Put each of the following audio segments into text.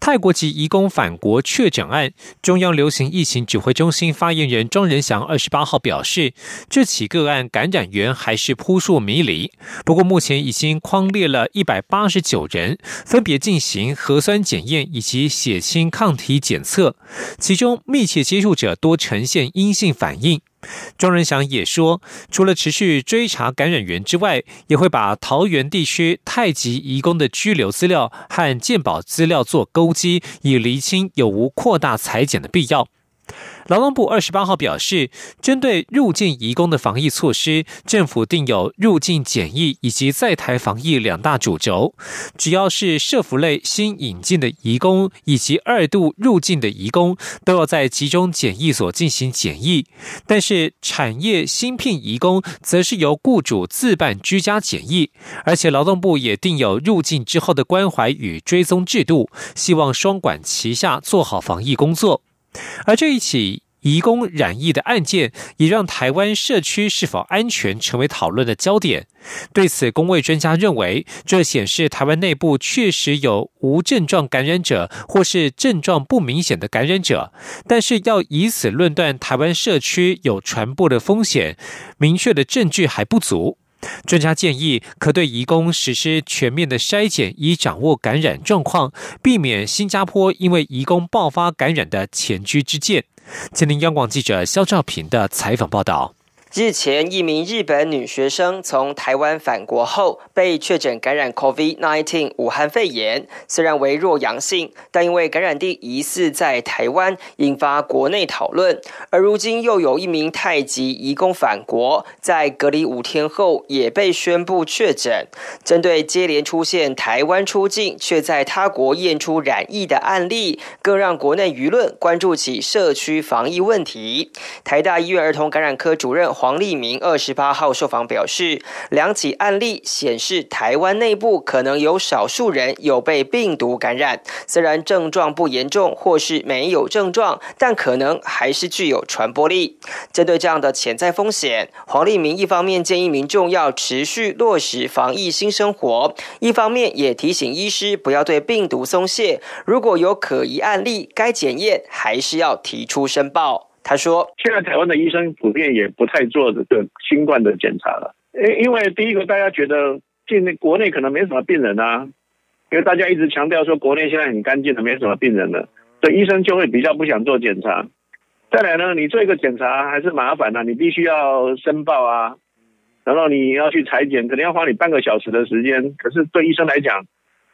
泰国籍移工返国确诊案，中央流行疫情指挥中心发言人庄仁祥二十八号表示，这起个案感染源还是扑朔迷离。不过，目前已经框列了一百八十九人，分别进行核酸检验以及血清抗体检测，其中密切接触者多呈现阴性反应。庄仁祥也说，除了持续追查感染源之外，也会把桃园地区太极移工的拘留资料和鉴宝资料做勾稽，以厘清有无扩大裁剪的必要。劳动部二十八号表示，针对入境移工的防疫措施，政府定有入境检疫以及在台防疫两大主轴。只要是社服类新引进的移工以及二度入境的移工，都要在集中检疫所进行检疫。但是产业新聘移工，则是由雇主自办居家检疫。而且劳动部也定有入境之后的关怀与追踪制度，希望双管齐下，做好防疫工作。而这一起移工染疫的案件，也让台湾社区是否安全成为讨论的焦点。对此，工卫专家认为，这显示台湾内部确实有无症状感染者或是症状不明显的感染者，但是要以此论断台湾社区有传播的风险，明确的证据还不足。专家建议，可对移工实施全面的筛检，以掌握感染状况，避免新加坡因为移工爆发感染的前车之鉴。吉林央广记者肖兆平的采访报道。日前，一名日本女学生从台湾返国后，被确诊感染 COVID-19 武汉肺炎。虽然为弱阳性，但因为感染地疑似在台湾，引发国内讨论。而如今又有一名太极移工返国，在隔离五天后也被宣布确诊。针对接连出现台湾出境却在他国验出染疫的案例，更让国内舆论关注起社区防疫问题。台大医院儿童感染科主任。黄立明二十八号受访表示，两起案例显示，台湾内部可能有少数人有被病毒感染，虽然症状不严重或是没有症状，但可能还是具有传播力。针对这样的潜在风险，黄立明一方面建议民众要持续落实防疫新生活，一方面也提醒医师不要对病毒松懈，如果有可疑案例，该检验还是要提出申报。他说：“现在台湾的医生普遍也不太做这个新冠的检查了，因因为第一个大家觉得现在国内可能没什么病人啊，因为大家一直强调说国内现在很干净的，没什么病人了，所以医生就会比较不想做检查。再来呢，你做一个检查还是麻烦的，你必须要申报啊，然后你要去裁剪，可能要花你半个小时的时间。可是对医生来讲，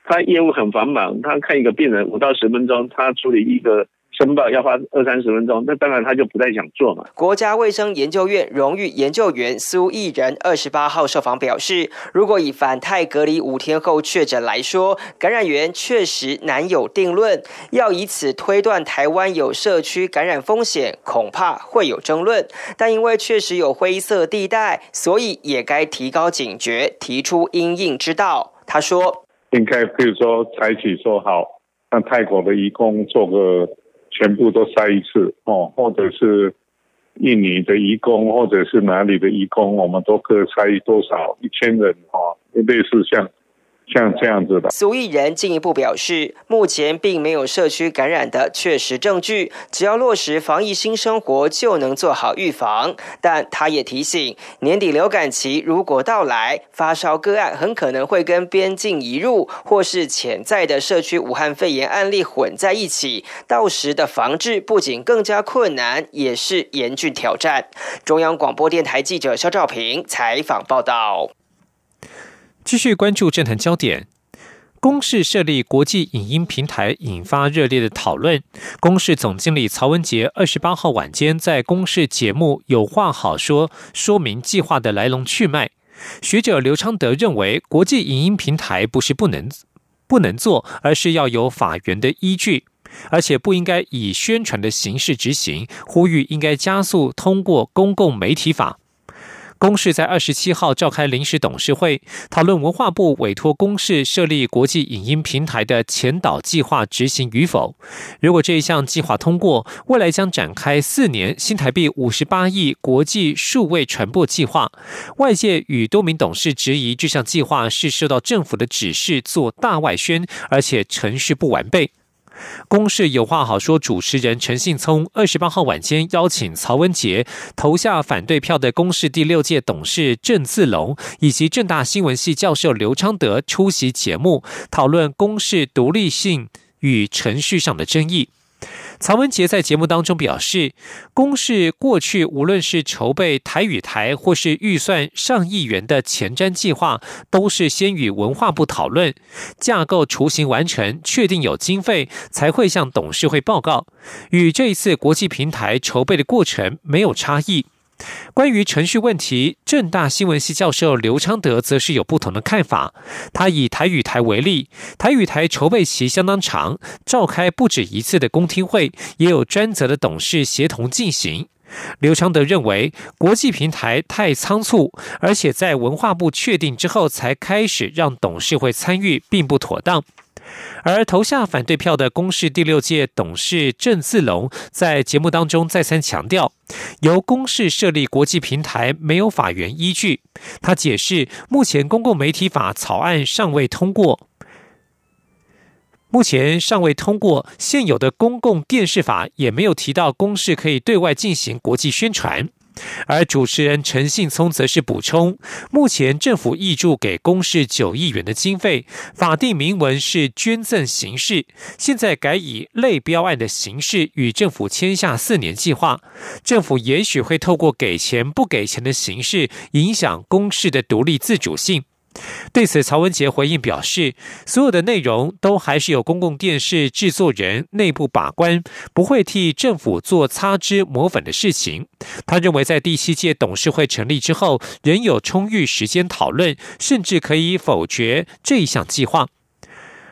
他业务很繁忙，他看一个病人五到十分钟，他处理一个。”申报要花二三十分钟，那当然他就不太想做嘛。国家卫生研究院荣誉研究员苏益仁二十八号受访表示，如果以反泰隔离五天后确诊来说，感染源确实难有定论，要以此推断台湾有社区感染风险，恐怕会有争论。但因为确实有灰色地带，所以也该提高警觉，提出应应之道。他说：“应该比如说采取说好，让泰国的义工做个。”全部都筛一次哦，或者是印尼的义工，或者是哪里的义工，我们都各筛多少一千人哦，类似像。像这样子的，苏益仁进一步表示，目前并没有社区感染的确实证据，只要落实防疫新生活，就能做好预防。但他也提醒，年底流感期如果到来，发烧个案很可能会跟边境移入或是潜在的社区武汉肺炎案例混在一起，到时的防治不仅更加困难，也是严峻挑战。中央广播电台记者肖兆平采访报道。继续关注政坛焦点，公视设立国际影音平台引发热烈的讨论。公视总经理曹文杰二十八号晚间在公视节目《有话好说》说明计划的来龙去脉。学者刘昌德认为，国际影音平台不是不能不能做，而是要有法源的依据。而且不应该以宣传的形式执行，呼吁应该加速通过公共媒体法。公视在二十七号召开临时董事会，讨论文化部委托公视设立国际影音平台的前导计划执行与否。如果这一项计划通过，未来将展开四年新台币五十八亿国际数位传播计划。外界与多名董事质疑这项计划是受到政府的指示做大外宣，而且程序不完备。公示有话好说，主持人陈信聪二十八号晚间邀请曹文杰投下反对票的公示第六届董事郑自龙以及正大新闻系教授刘昌德出席节目，讨论公示独立性与程序上的争议。曹文杰在节目当中表示，公视过去无论是筹备台语台，或是预算上亿元的前瞻计划，都是先与文化部讨论架构雏形完成，确定有经费，才会向董事会报告。与这一次国际平台筹备的过程没有差异。关于程序问题，正大新闻系教授刘昌德则是有不同的看法。他以台语台为例，台语台筹备期相当长，召开不止一次的公听会，也有专责的董事协同进行。刘昌德认为，国际平台太仓促，而且在文化部确定之后才开始让董事会参与，并不妥当。而投下反对票的公视第六届董事郑自龙在节目当中再三强调，由公视设立国际平台没有法源依据。他解释，目前公共媒体法草案尚未通过，目前尚未通过，现有的公共电视法也没有提到公视可以对外进行国际宣传。而主持人陈信聪则是补充，目前政府挹注给公视九亿元的经费，法定明文是捐赠形式，现在改以类标案的形式与政府签下四年计划，政府也许会透过给钱不给钱的形式，影响公视的独立自主性。对此，曹文杰回应表示，所有的内容都还是由公共电视制作人内部把关，不会替政府做擦脂抹粉的事情。他认为，在第七届董事会成立之后，仍有充裕时间讨论，甚至可以否决这一项计划。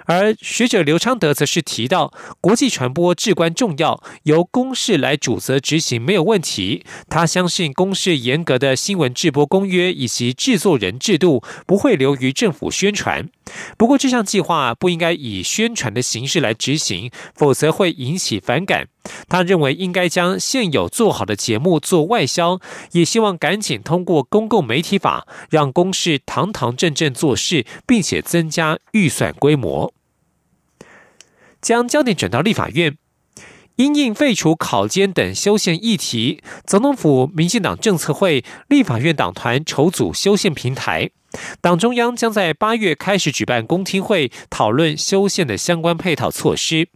而学者刘昌德则是提到，国际传播至关重要，由公视来主责执行没有问题。他相信公视严格的新闻制播公约以及制作人制度不会流于政府宣传。不过这项计划不应该以宣传的形式来执行，否则会引起反感。他认为应该将现有做好的节目做外销，也希望赶紧通过公共媒体法，让公事堂堂正正做事，并且增加预算规模。将焦点转到立法院，因应废除考监等修宪议题，总统府、民进党政策会、立法院党团筹组修宪平台，党中央将在八月开始举办公听会，讨论修宪的相关配套措施。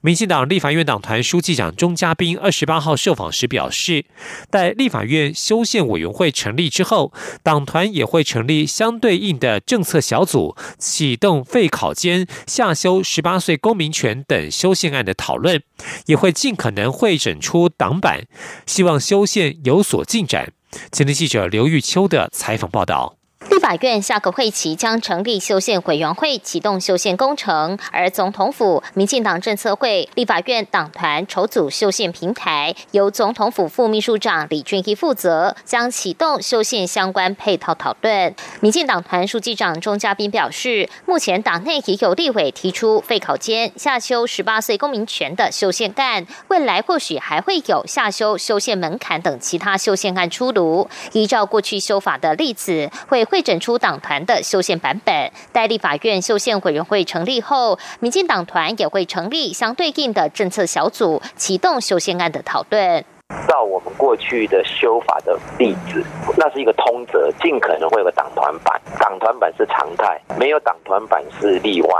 民进党立法院党团书记长钟嘉宾二十八号受访时表示，待立法院修宪委员会成立之后，党团也会成立相对应的政策小组，启动废考监、下修十八岁公民权等修宪案的讨论，也会尽可能会诊出党版，希望修宪有所进展。前天记者刘玉秋的采访报道。立法院下个会期将成立修宪委员会，启动修宪工程。而总统府、民进党政策会、立法院党团筹组修宪平台，由总统府副秘书长李俊毅负责，将启动修宪相关配套讨论。民进党团书记长钟嘉宾表示，目前党内也有立委提出废考监、下修十八岁公民权的修宪案，未来或许还会有下修修宪门槛等其他修宪案出炉。依照过去修法的例子，会会诊。出党团的修宪版本，代立法院修宪委员会成立后，民进党团也会成立相对应的政策小组，启动修宪案的讨论。照我们过去的修法的例子，那是一个通则，尽可能会有个党团版，党团版是常态，没有党团版是例外。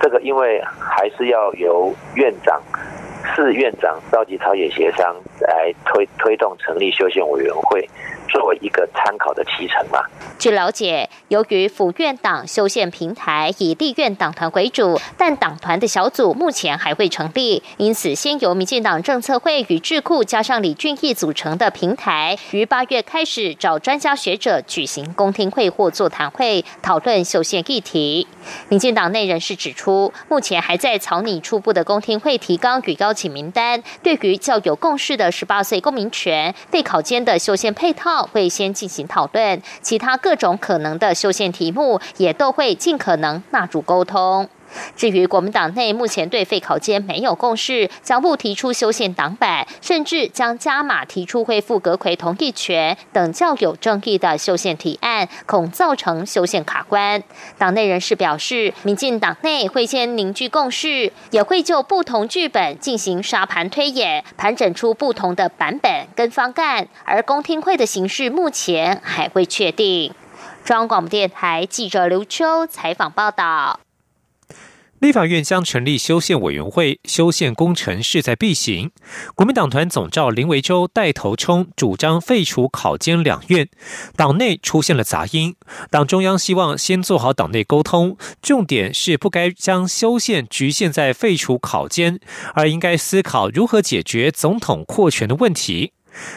这个因为还是要由院长、市院长召集朝野协商来推推动成立修宪委员会。作为一个参考的提成嘛。据了解，由于府院党修宪平台以立院党团为主，但党团的小组目前还未成立，因此先由民进党政策会与智库加上李俊毅组成的平台，于八月开始找专家学者举行公听会或座谈会，讨论修宪议题。民进党内人士指出，目前还在草拟初步的公听会提纲与邀请名单。对于较有共识的十八岁公民权、备考间的修宪配套，会先进行讨论；其他各种可能的修宪题目，也都会尽可能纳入沟通。至于国民党内目前对废考监没有共识，将不提出修宪党版，甚至将加码提出恢复阁魁同意权等较有争议的修宪提案，恐造成修宪卡关。党内人士表示，民进党内会先凝聚共识，也会就不同剧本进行沙盘推演，盘整出不同的版本跟方案。而公听会的形式目前还未确定。中央广播电台记者刘秋采访报道。立法院将成立修宪委员会，修宪工程势在必行。国民党团总召林维洲带头冲，主张废除考监两院，党内出现了杂音。党中央希望先做好党内沟通，重点是不该将修宪局限在废除考监，而应该思考如何解决总统扩权的问题。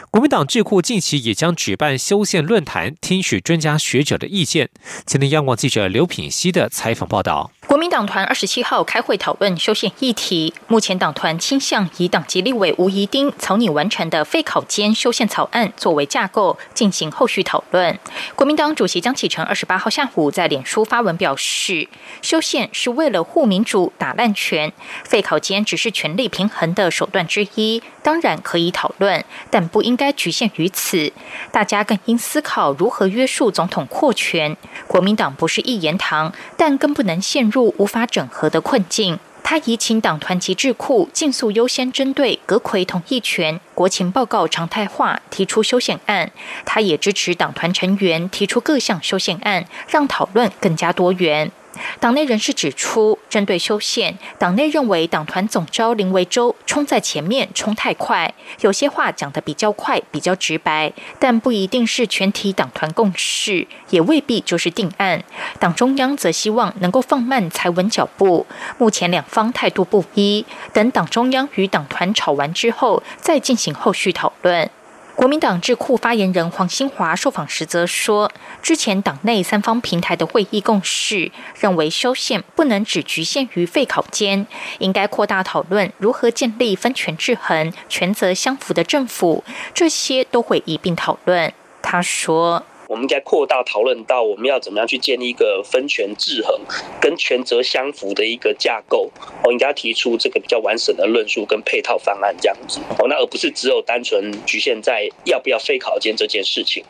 国民党智库近期也将举办修宪论坛，听取专家学者的意见。今天央广记者刘品熙的采访报道。国民党团二十七号开会讨论修宪议题，目前党团倾向以党籍立委吴怡丁草拟完成的废考监修宪草案作为架构，进行后续讨论。国民党主席江启臣二十八号下午在脸书发文表示，修宪是为了护民主、打烂权，废考监只是权力平衡的手段之一，当然可以讨论，但不应该局限于此。大家更应思考如何约束总统扩权。国民党不是一言堂，但更不能陷入。无法整合的困境，他已请党团及智库尽速优先针对阁魁同意权、国情报告常态化提出修宪案。他也支持党团成员提出各项修宪案，让讨论更加多元。党内人士指出，针对修宪，党内认为党团总召林维洲冲在前面，冲太快，有些话讲得比较快，比较直白，但不一定是全体党团共识，也未必就是定案。党中央则希望能够放慢才稳脚步。目前两方态度不一，等党中央与党团吵完之后，再进行后续讨论。国民党智库发言人黄兴华受访时则说，之前党内三方平台的会议共识认为，修宪不能只局限于废考间，应该扩大讨论如何建立分权制衡、权责相符的政府，这些都会一并讨论。他说。我们应该扩大讨论到我们要怎么样去建立一个分权制衡、跟权责相符的一个架构。哦，应该提出这个比较完整的论述跟配套方案这样子。哦，那而不是只有单纯局限在要不要废考监这件事情。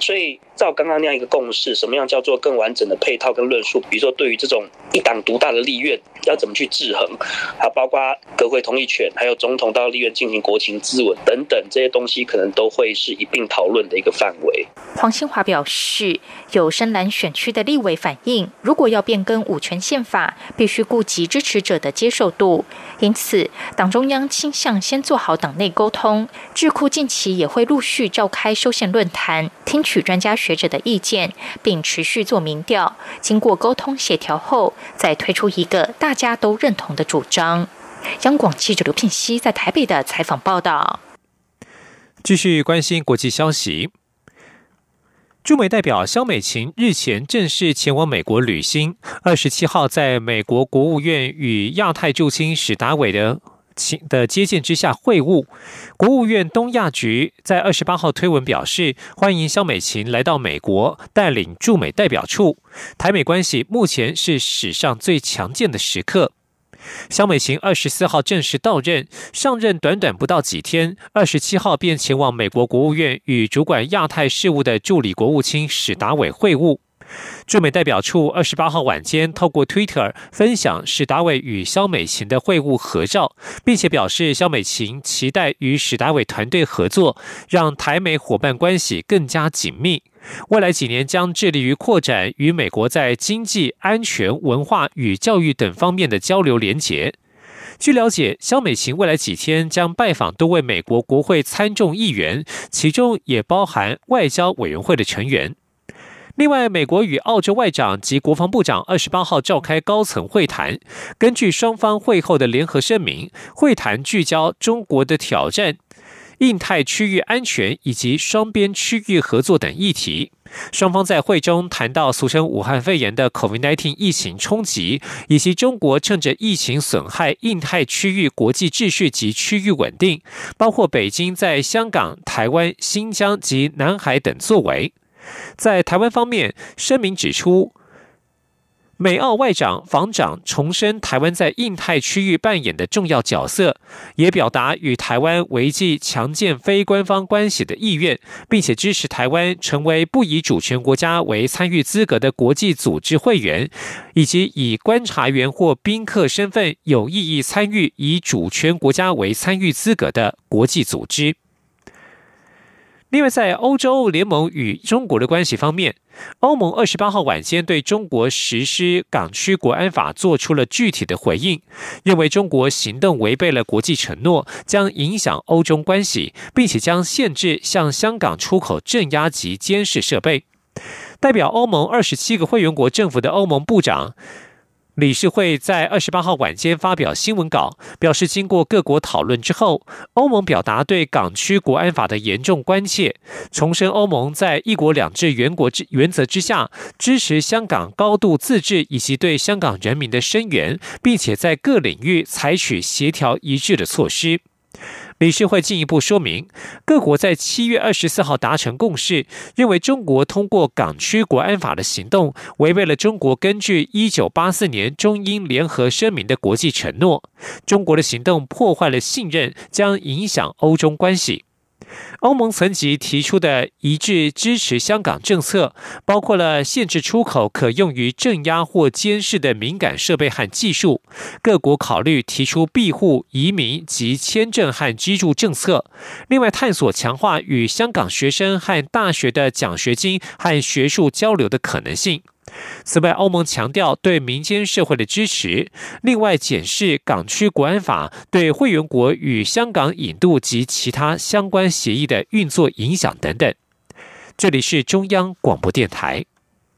所以。照刚刚那样一个共识，什么样叫做更完整的配套跟论述？比如说，对于这种一党独大的立院，要怎么去制衡？还包括国会同意权，还有总统到立院进行国情咨文等等这些东西，可能都会是一并讨论的一个范围。黄兴华表示，有深蓝选区的立委反映，如果要变更五权宪法，必须顾及支持者的接受度，因此党中央倾向先做好党内沟通。智库近期也会陆续召开修宪论坛，听取专家。学者的意见，并持续做民调，经过沟通协调后，再推出一个大家都认同的主张。央广记者刘聘熙在台北的采访报道。继续关心国际消息，驻美代表肖美琴日前正式前往美国旅行，二十七号在美国国务院与亚太驻青史达伟的。的接见之下会晤，国务院东亚局在二十八号推文表示，欢迎肖美琴来到美国，带领驻美代表处。台美关系目前是史上最强健的时刻。肖美琴二十四号正式到任，上任短短不到几天，二十七号便前往美国国务院与主管亚太事务的助理国务卿史达伟会晤。驻美代表处二十八号晚间透过 Twitter 分享史达伟与肖美琴的会晤合照，并且表示肖美琴期待与史达伟团队合作，让台美伙伴关系更加紧密。未来几年将致力于扩展与美国在经济、安全、文化与教育等方面的交流连结。据了解，肖美琴未来几天将拜访多位美国国会参众议员，其中也包含外交委员会的成员。另外，美国与澳洲外长及国防部长二十八号召开高层会谈。根据双方会后的联合声明，会谈聚焦中国的挑战、印太区域安全以及双边区域合作等议题。双方在会中谈到俗称武汉肺炎的 COVID-19 疫情冲击，以及中国趁着疫情损害印太区域国际秩序及区域稳定，包括北京在香港、台湾、新疆及南海等作为。在台湾方面，声明指出，美澳外长、防长重申台湾在印太区域扮演的重要角色，也表达与台湾维系强健非官方关系的意愿，并且支持台湾成为不以主权国家为参与资格的国际组织会员，以及以观察员或宾客身份有意义参与以主权国家为参与资格的国际组织。另外，在欧洲联盟与中国的关系方面，欧盟二十八号晚间对中国实施港区国安法做出了具体的回应，认为中国行动违背了国际承诺，将影响欧中关系，并且将限制向香港出口镇压及监视设备。代表欧盟二十七个会员国政府的欧盟部长。理事会在二十八号晚间发表新闻稿，表示经过各国讨论之后，欧盟表达对港区国安法的严重关切，重申欧盟在一国两制原国之原则之下，支持香港高度自治以及对香港人民的声援，并且在各领域采取协调一致的措施。理事会进一步说明，各国在七月二十四号达成共识，认为中国通过港区国安法的行动，违背了中国根据一九八四年中英联合声明的国际承诺。中国的行动破坏了信任，将影响欧中关系。欧盟层级提出的一致支持香港政策，包括了限制出口可用于镇压或监视的敏感设备和技术。各国考虑提出庇护、移民及签证和居住政策。另外，探索强化与香港学生和大学的奖学金和学术交流的可能性。此外，欧盟强调对民间社会的支持。另外，检视港区国安法对会员国与香港引渡及其他相关协议的运作影响等等。这里是中央广播电台。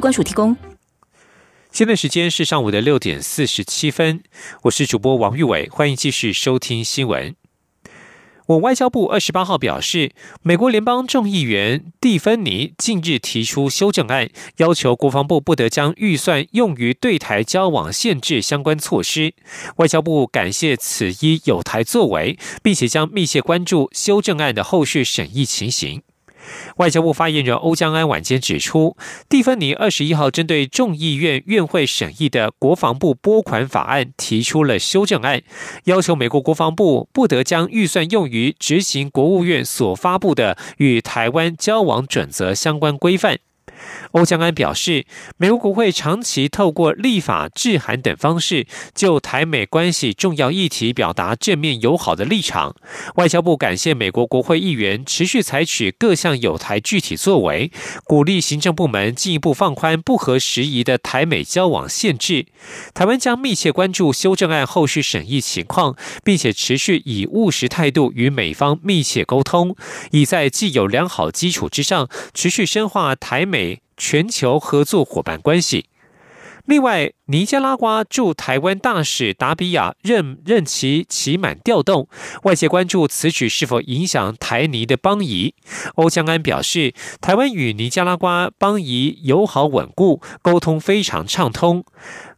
关署提供。现在时间是上午的六点四十七分，我是主播王玉伟，欢迎继续收听新闻。我外交部二十八号表示，美国联邦众议员蒂芬尼近日提出修正案，要求国防部不得将预算用于对台交往限制相关措施。外交部感谢此一有台作为，并且将密切关注修正案的后续审议情形。外交部发言人欧江安晚间指出，蒂芬尼二十一号针对众议院院会审议的国防部拨款法案提出了修正案，要求美国国防部不得将预算用于执行国务院所发布的与台湾交往准则相关规范。欧江安表示，美国国会长期透过立法、致函等方式，就台美关系重要议题表达正面友好的立场。外交部感谢美国国会议员持续采取各项有台具体作为，鼓励行政部门进一步放宽不合时宜的台美交往限制。台湾将密切关注修正案后续审议情况，并且持续以务实态度与美方密切沟通，以在既有良好基础之上，持续深化台美。全球合作伙伴关系。另外，尼加拉瓜驻台湾大使达比亚任任期期满调动，外界关注此举是否影响台尼的邦谊。欧江安表示，台湾与尼加拉瓜邦谊友好稳固，沟通非常畅通。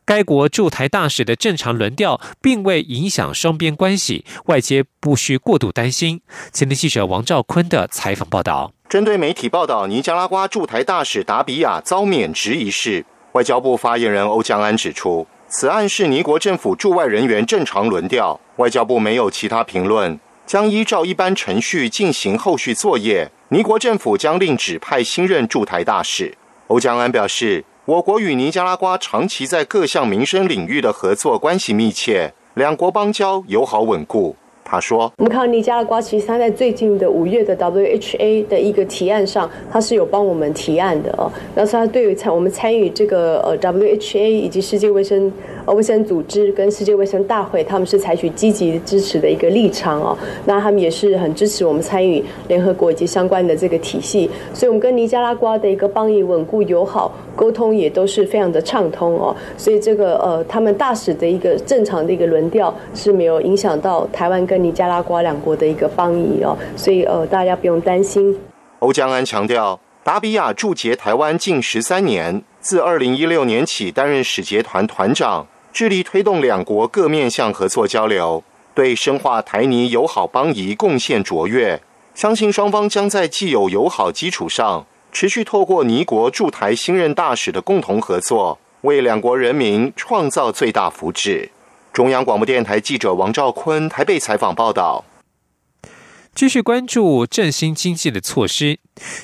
该国驻台大使的正常轮调并未影响双边关系，外界不需过度担心。前天记者王兆坤的采访报道。针对媒体报道尼加拉瓜驻台大使达比亚遭免职一事，外交部发言人欧江安指出，此案是尼国政府驻外人员正常轮调，外交部没有其他评论，将依照一般程序进行后续作业。尼国政府将另指派新任驻台大使。欧江安表示，我国与尼加拉瓜长期在各项民生领域的合作关系密切，两国邦交友好稳固。他说：“我们看尼加拉瓜，其实他在最近的五月的 WHA 的一个提案上，他是有帮我们提案的哦。那他对于参我们参与这个呃 WHA 以及世界卫生卫生组织跟世界卫生大会，他们是采取积极支持的一个立场哦。那他们也是很支持我们参与联合国以及相关的这个体系。所以，我们跟尼加拉瓜的一个邦谊稳固友好，沟通也都是非常的畅通哦。所以，这个呃他们大使的一个正常的一个轮调是没有影响到台湾跟。”尼加拉瓜两国的一个邦谊哦，所以呃，大家不用担心。欧江安强调，达比亚驻节台湾近十三年，自二零一六年起担任使节团团长，致力推动两国各面向合作交流，对深化台尼友好邦谊贡献卓越。相信双方将在既有友好基础上，持续透过尼国驻台新任大使的共同合作，为两国人民创造最大福祉。中央广播电台记者王兆坤台北采访报道。继续关注振兴经济的措施，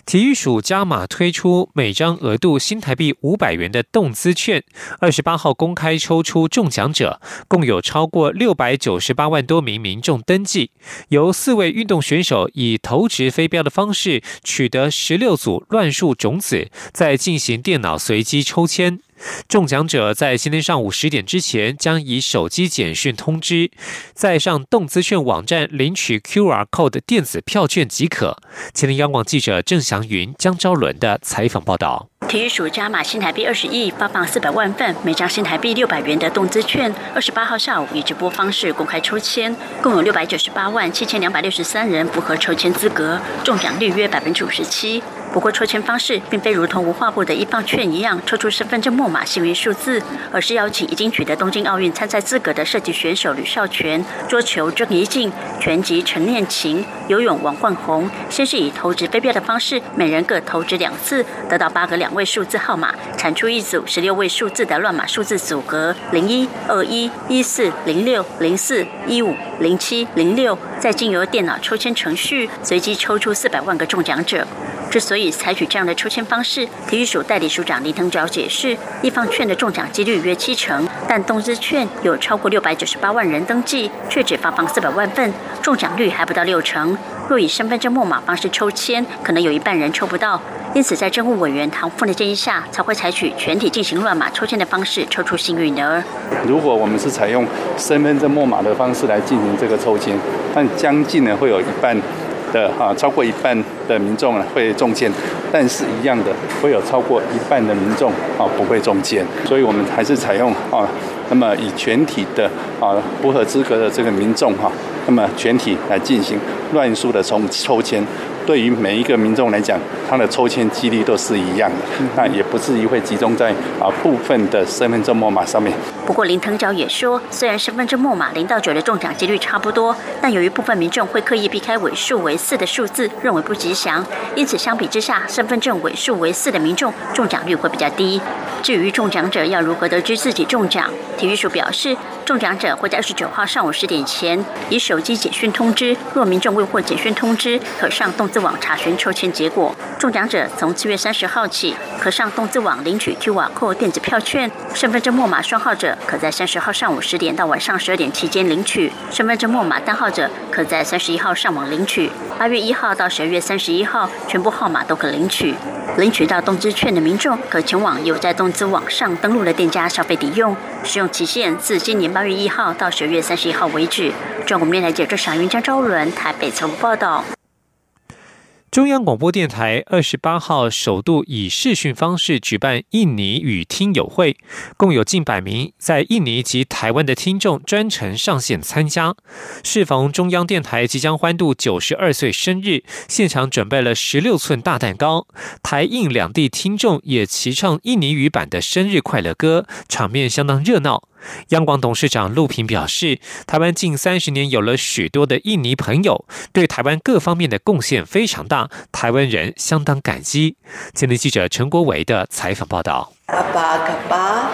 体育署加码推出每张额度新台币五百元的动资券，二十八号公开抽出中奖者，共有超过六百九十八万多名民众登记，由四位运动选手以投掷飞镖的方式取得十六组乱数种子，再进行电脑随机抽签。中奖者在今天上午十点之前将以手机简讯通知，再上动资券网站领取 QR code 电子票券即可。前天央广记者郑祥云、江昭伦的采访报道。体育署加码新台币二十亿，发放四百万份，每张新台币六百元的动资券。二十八号下午以直播方式公开抽签，共有六百九十八万七千两百六十三人符合抽签资格，中奖率约百分之五十七。不过抽签方式并非如同无画布的一放券一样抽出身份证末码幸运数字，而是邀请已经取得东京奥运参赛资格的射击选手吕少全、桌球郑怡静、拳击陈念琴、游泳王冠宏，先是以投掷飞镖的方式，每人各投掷两次，得到八个两。位数字号码产出一组十六位数字的乱码数字组合：零一、二一、一四、零六、零四、一五、零七、零六，再经由电脑抽签程序随机抽出四百万个中奖者。之所以采取这样的抽签方式，体育署代理署长林腾蛟解释：一方券的中奖几率约七成，但东资券有超过六百九十八万人登记，却只发放四百万份，中奖率还不到六成。若以身份证末码方式抽签，可能有一半人抽不到。因此，在政务委员唐凤的建议下，才会采取全体进行乱码抽签的方式抽出幸运儿。如果我们是采用身份证末码的方式来进行这个抽签，但将近呢会有一半的哈超过一半的民众呢会中箭，但是一样的会有超过一半的民众啊不会中箭。所以我们还是采用啊，那么以全体的啊不合资格的这个民众哈。那么全体来进行乱数的抽抽签，对于每一个民众来讲，他的抽签几率都是一样的，那也不至于会集中在啊部分的身份证末码上面。不过林腾蛟也说，虽然身份证末码零到九的中奖几率差不多，但由于部分民众会刻意避开尾数为四的数字，认为不吉祥，因此相比之下，身份证尾数为四的民众中奖率会比较低。至于中奖者要如何得知自己中奖，体育署表示。中奖者会在二十九号上午十点前以手机简讯通知，若民众未获简讯通知，可上动资网查询抽签结果。中奖者从七月三十号起，可上动资网领取 QR Code 电子票券。身份证末码双号者，可在三十号上午十点到晚上十二点期间领取；身份证末码单号者，可在三十一号上网领取。八月一号到十二月三十一号，全部号码都可领取。领取到动资券的民众，可前往有在动资网上登录的店家消费抵用，使用期限自今年八月一号到十月三十一号为止。中国电台记者邵云江、昭伦台北财务报道。中央广播电台二十八号首度以视讯方式举办印尼语听友会，共有近百名在印尼及台湾的听众专程上线参加。适逢中央电台即将欢度九十二岁生日，现场准备了十六寸大蛋糕，台印两地听众也齐唱印尼语版的生日快乐歌，场面相当热闹。央广董事长陆平表示，台湾近三十年有了许多的印尼朋友，对台湾各方面的贡献非常大，台湾人相当感激。今天记者陈国维的采访报道。阿巴卡巴，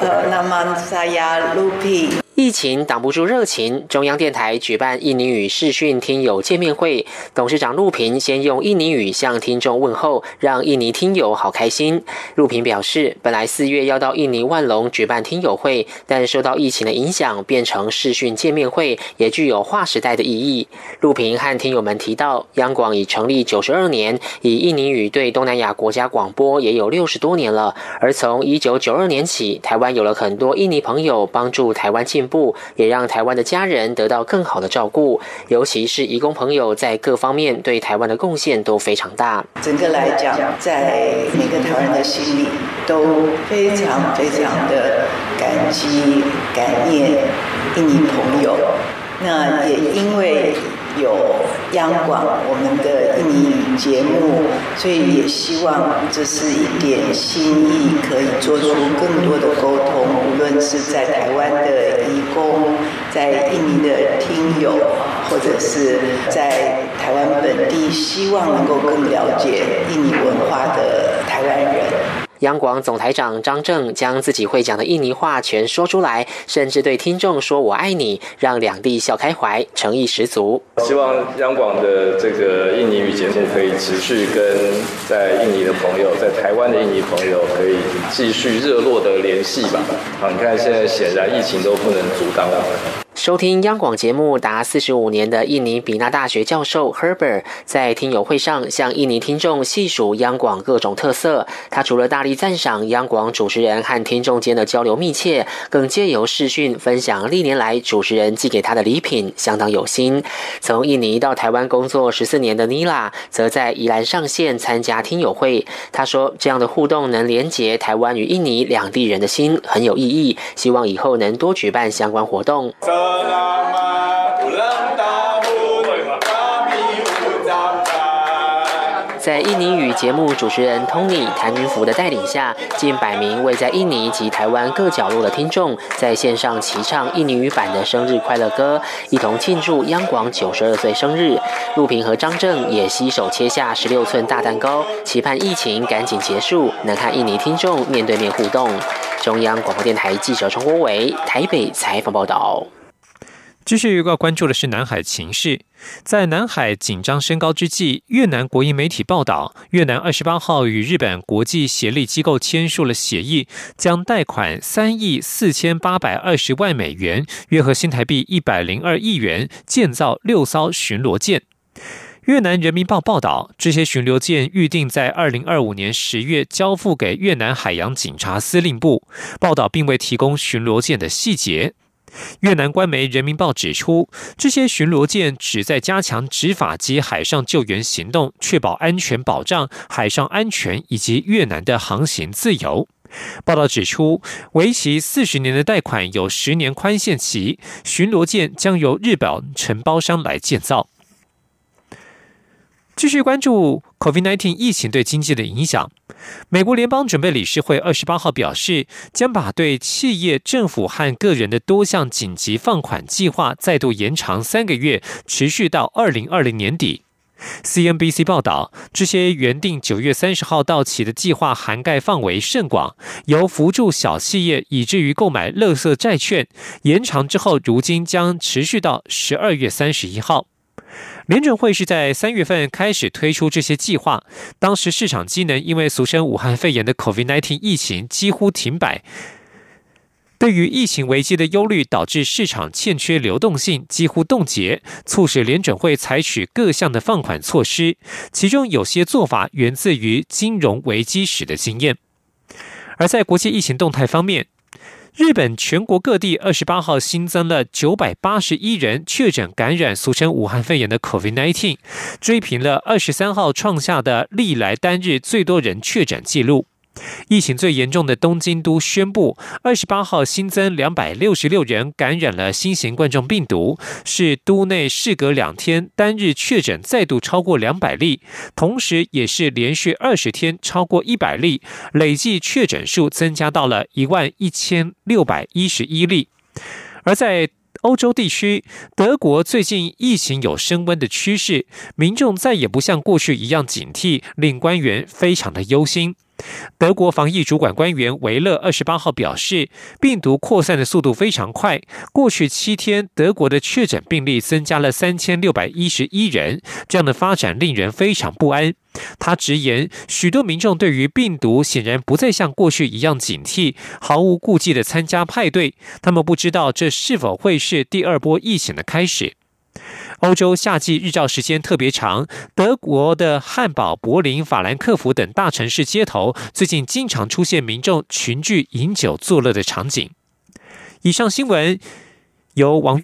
呃，那曼萨亚卢皮。疫情挡不住热情，中央电台举办印尼语视讯听友见面会，董事长陆平先用印尼语向听众问候，让印尼听友好开心。陆平表示，本来四月要到印尼万隆举办听友会，但受到疫情的影响，变成视讯见面会，也具有划时代的意义。陆平和听友们提到，央广已成立九十二年，以印尼语对东南亚国家广播也有六十多年了。而从一九九二年起，台湾有了很多印尼朋友帮助台湾进。步也让台湾的家人得到更好的照顾，尤其是义工朋友在各方面对台湾的贡献都非常大。整个来讲，在每个台湾人的心里都非常非常的感激、感念印尼朋友。那也因为。有央广我们的印尼节目，所以也希望这是一点心意，可以做出更多的沟通。无论是在台湾的义工，在印尼的听友，或者是在台湾本地，希望能够更了解印尼文化的台湾人。央广总台长张正将自己会讲的印尼话全说出来，甚至对听众说“我爱你”，让两地笑开怀，诚意十足。希望央广的这个印尼语节目可以持续跟在印尼的朋友，在台湾的印尼朋友可以继续热络的联系吧。好，你看现在显然疫情都不能阻挡我们。收听央广节目达四十五年的印尼比纳大学教授 Herbert 在听友会上向印尼听众细数央广各种特色。他除了大力赞赏央广主持人和听众间的交流密切，更借由视讯分享历年来主持人寄给他的礼品，相当有心。从印尼到台湾工作十四年的 Nila 则在宜兰上线参加听友会。他说：“这样的互动能连结台湾与印尼两地人的心，很有意义。希望以后能多举办相关活动。”在印尼语节目主持人 Tony 谭云福的带领下，近百名位在印尼及台湾各角落的听众在线上齐唱印尼语版的生日快乐歌，一同庆祝央广九十二岁生日。陆平和张正也携手切下十六寸大蛋糕，期盼疫情赶紧结束，能和印尼听众面对面互动。中央广播电台记者陈国伟台北采访报道。继续要关注的是南海情势，在南海紧张升高之际，越南国营媒体报道，越南二十八号与日本国际协力机构签署了协议，将贷款三亿四千八百二十万美元，约合新台币一百零二亿元，建造六艘巡逻舰。越南人民报报道，这些巡逻舰预定在二零二五年十月交付给越南海洋警察司令部。报道并未提供巡逻舰的细节。越南官媒《人民报》指出，这些巡逻舰旨在加强执法及海上救援行动，确保安全保障、海上安全以及越南的航行自由。报道指出，为期四十年的贷款有十年宽限期，巡逻舰将由日本承包商来建造。继续关注 COVID-19 疫情对经济的影响。美国联邦准备理事会二十八号表示，将把对企业、政府和个人的多项紧急放款计划再度延长三个月，持续到二零二零年底。CNBC 报道，这些原定九月三十号到期的计划涵盖范围甚广，由扶助小企业以至于购买垃圾债券，延长之后，如今将持续到十二月三十一号。联准会是在三月份开始推出这些计划，当时市场机能因为俗称武汉肺炎的 COVID-19 疫情几乎停摆，对于疫情危机的忧虑导致市场欠缺流动性，几乎冻结，促使联准会采取各项的放款措施，其中有些做法源自于金融危机时的经验。而在国际疫情动态方面。日本全国各地二十八号新增了九百八十一人确诊感染俗称武汉肺炎的 COVID-19，追平了二十三号创下的历来单日最多人确诊记录。疫情最严重的东京都宣布，二十八号新增两百六十六人感染了新型冠状病毒，是都内事隔两天单日确诊再度超过两百例，同时也是连续二十天超过一百例，累计确诊数增加到了一万一千六百一十一例。而在欧洲地区，德国最近疫情有升温的趋势，民众再也不像过去一样警惕，令官员非常的忧心。德国防疫主管官员维勒二十八号表示，病毒扩散的速度非常快。过去七天，德国的确诊病例增加了三千六百一十一人，这样的发展令人非常不安。他直言，许多民众对于病毒显然不再像过去一样警惕，毫无顾忌的参加派对。他们不知道这是否会是第二波疫情的开始。欧洲夏季日照时间特别长，德国的汉堡、柏林、法兰克福等大城市街头最近经常出现民众群聚饮酒作乐的场景。以上新闻由王